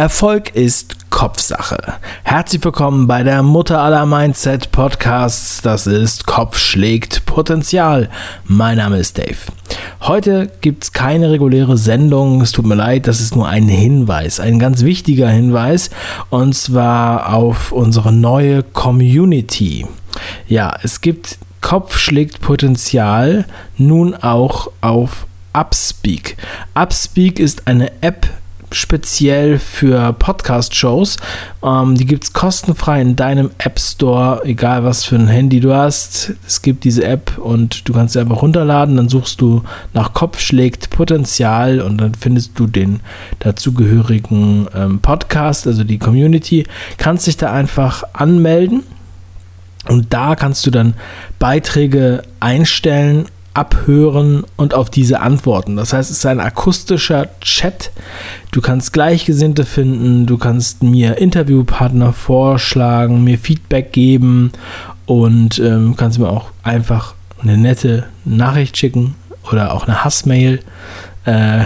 Erfolg ist Kopfsache. Herzlich willkommen bei der Mutter aller Mindset Podcasts. Das ist Kopf schlägt Potenzial. Mein Name ist Dave. Heute gibt es keine reguläre Sendung. Es tut mir leid, das ist nur ein Hinweis, ein ganz wichtiger Hinweis. Und zwar auf unsere neue Community. Ja, es gibt Kopf schlägt Potenzial nun auch auf Upspeak. Upspeak ist eine App speziell für Podcast-Shows. Ähm, die gibt es kostenfrei in deinem App Store, egal was für ein Handy du hast. Es gibt diese App und du kannst sie einfach runterladen. Dann suchst du nach Kopf schlägt Potenzial und dann findest du den dazugehörigen ähm, Podcast, also die Community. Kannst dich da einfach anmelden. Und da kannst du dann Beiträge einstellen abhören und auf diese antworten. Das heißt, es ist ein akustischer Chat. Du kannst Gleichgesinnte finden, du kannst mir Interviewpartner vorschlagen, mir Feedback geben und ähm, kannst mir auch einfach eine nette Nachricht schicken oder auch eine Hassmail. Äh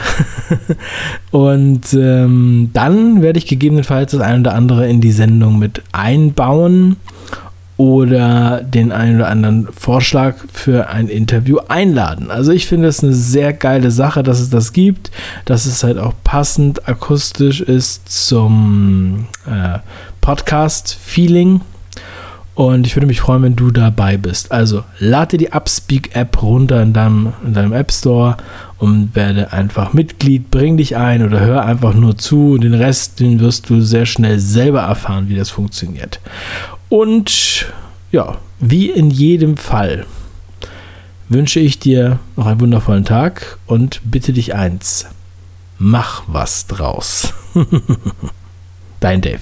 und ähm, dann werde ich gegebenenfalls das eine oder andere in die Sendung mit einbauen oder den einen oder anderen Vorschlag für ein Interview einladen. Also ich finde es eine sehr geile Sache, dass es das gibt, dass es halt auch passend akustisch ist zum äh, Podcast-Feeling. Und ich würde mich freuen, wenn du dabei bist. Also lade die Upspeak-App runter in deinem, in deinem App Store und werde einfach Mitglied, bring dich ein oder hör einfach nur zu. Den Rest, den wirst du sehr schnell selber erfahren, wie das funktioniert. Und ja, wie in jedem Fall wünsche ich dir noch einen wundervollen Tag und bitte dich eins. Mach was draus. Dein Dave.